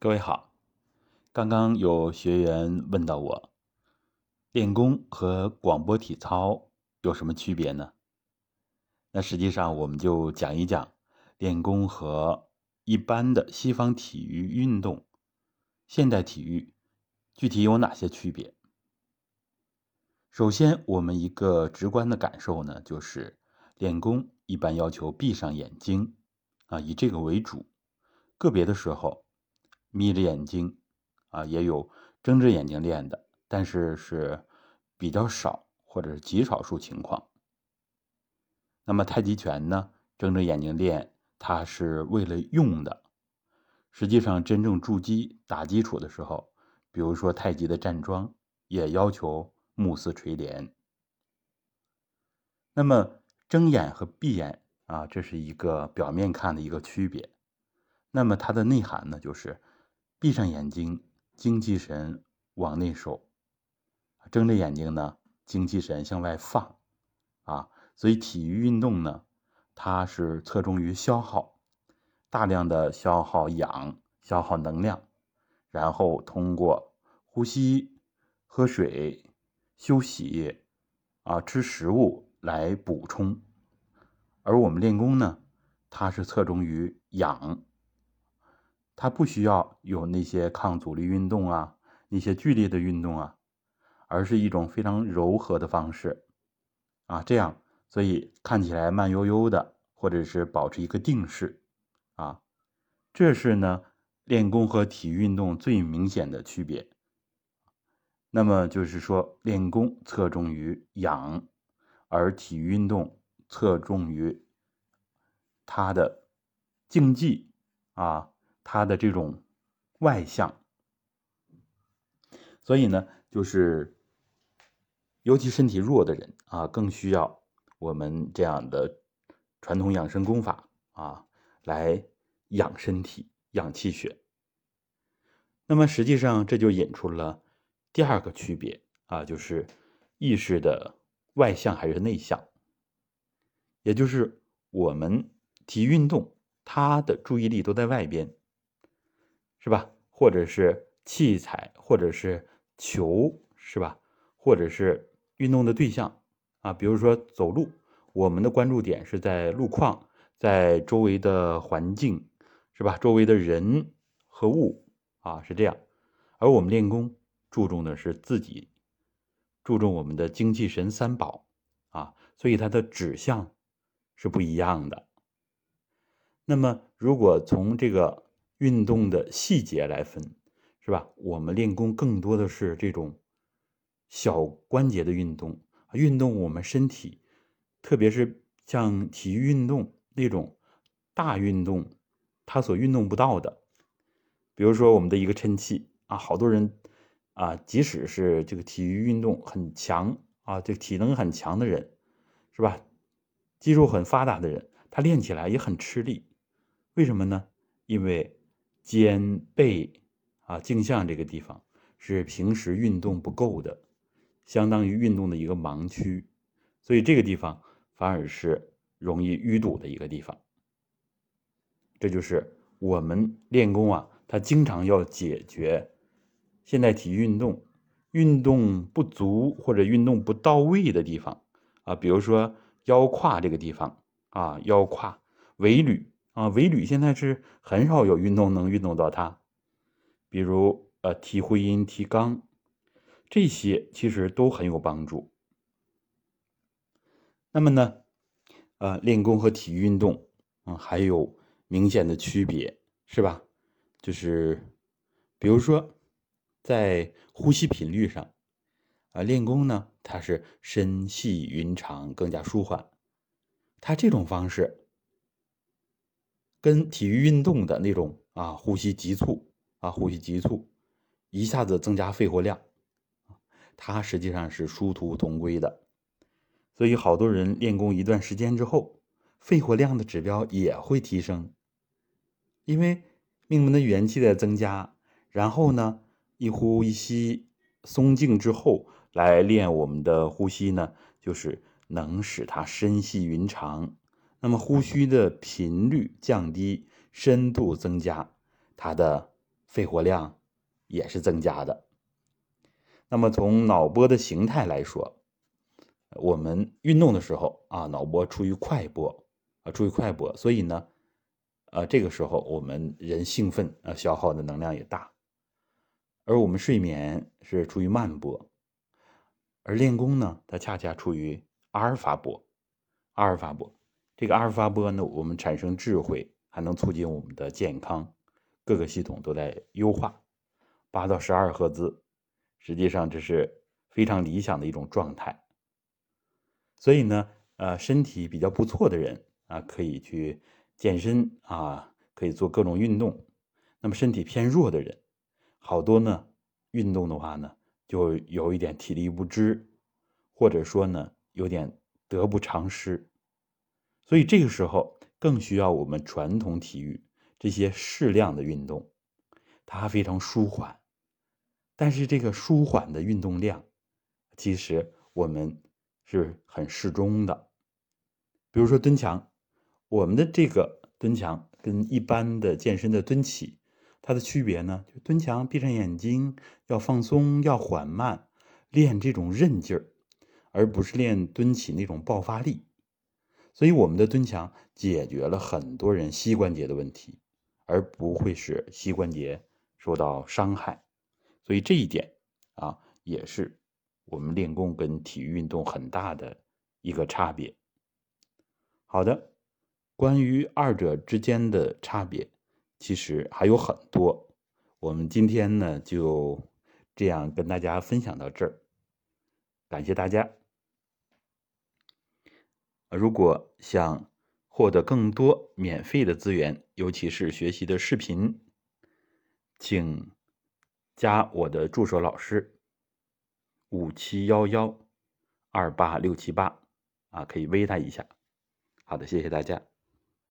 各位好，刚刚有学员问到我，练功和广播体操有什么区别呢？那实际上我们就讲一讲练功和一般的西方体育运动、现代体育具体有哪些区别。首先，我们一个直观的感受呢，就是练功一般要求闭上眼睛，啊，以这个为主，个别的时候。眯着眼睛，啊，也有睁着眼睛练的，但是是比较少或者是极少数情况。那么太极拳呢，睁着眼睛练，它是为了用的。实际上，真正筑基打基础的时候，比如说太极的站桩，也要求目视垂帘。那么睁眼和闭眼啊，这是一个表面看的一个区别。那么它的内涵呢，就是。闭上眼睛，精气神往内收；睁着眼睛呢，精气神向外放。啊，所以体育运动呢，它是侧重于消耗，大量的消耗氧、消耗能量，然后通过呼吸、喝水、休息、啊吃食物来补充。而我们练功呢，它是侧重于养。它不需要有那些抗阻力运动啊，那些剧烈的运动啊，而是一种非常柔和的方式，啊，这样，所以看起来慢悠悠的，或者是保持一个定势，啊，这是呢练功和体育运动最明显的区别。那么就是说，练功侧重于养，而体育运动侧重于它的竞技啊。他的这种外向，所以呢，就是尤其身体弱的人啊，更需要我们这样的传统养生功法啊，来养身体、养气血。那么实际上这就引出了第二个区别啊，就是意识的外向还是内向，也就是我们体育运动，他的注意力都在外边。是吧？或者是器材，或者是球，是吧？或者是运动的对象啊，比如说走路，我们的关注点是在路况，在周围的环境，是吧？周围的人和物啊，是这样。而我们练功注重的是自己，注重我们的精气神三宝啊，所以它的指向是不一样的。那么，如果从这个。运动的细节来分，是吧？我们练功更多的是这种小关节的运动，运动我们身体，特别是像体育运动那种大运动，它所运动不到的，比如说我们的一个抻气啊，好多人啊，即使是这个体育运动很强啊，这个体能很强的人，是吧？肌肉很发达的人，他练起来也很吃力，为什么呢？因为肩背啊，颈项这个地方是平时运动不够的，相当于运动的一个盲区，所以这个地方反而是容易淤堵的一个地方。这就是我们练功啊，它经常要解决现代体育运动运动不足或者运动不到位的地方啊，比如说腰胯这个地方啊，腰胯尾闾。啊，尾闾现在是很少有运动能运动到它，比如呃提会阴、提肛，这些其实都很有帮助。那么呢，呃，练功和体育运动啊还有明显的区别，是吧？就是比如说在呼吸频率上，啊，练功呢它是深细匀长，更加舒缓，它这种方式。跟体育运动的那种啊，呼吸急促啊，呼吸急促，一下子增加肺活量，它实际上是殊途同归的。所以好多人练功一段时间之后，肺活量的指标也会提升，因为命门的元气在增加。然后呢，一呼一吸松静之后，来练我们的呼吸呢，就是能使它深细匀长。那么呼吸的频率降低，深度增加，它的肺活量也是增加的。那么从脑波的形态来说，我们运动的时候啊，脑波处于快波啊，处于快波，所以呢，呃，这个时候我们人兴奋啊，消耗的能量也大。而我们睡眠是处于慢波，而练功呢，它恰恰处于阿尔法波。阿尔法波，这个阿尔法波呢，我们产生智慧，还能促进我们的健康，各个系统都在优化。八到十二赫兹。实际上这是非常理想的一种状态，所以呢，呃，身体比较不错的人啊，可以去健身啊，可以做各种运动。那么身体偏弱的人，好多呢，运动的话呢，就有一点体力不支，或者说呢，有点得不偿失。所以这个时候更需要我们传统体育这些适量的运动，它非常舒缓。但是这个舒缓的运动量，其实我们是很适中的。比如说蹲墙，我们的这个蹲墙跟一般的健身的蹲起，它的区别呢，就蹲墙闭上眼睛，要放松，要缓慢，练这种韧劲儿，而不是练蹲起那种爆发力。所以我们的蹲墙解决了很多人膝关节的问题，而不会使膝关节受到伤害。所以这一点啊，也是我们练功跟体育运动很大的一个差别。好的，关于二者之间的差别，其实还有很多。我们今天呢，就这样跟大家分享到这儿，感谢大家。如果想获得更多免费的资源，尤其是学习的视频，请。加我的助手老师，五七幺幺二八六七八啊，可以微他一下。好的，谢谢大家。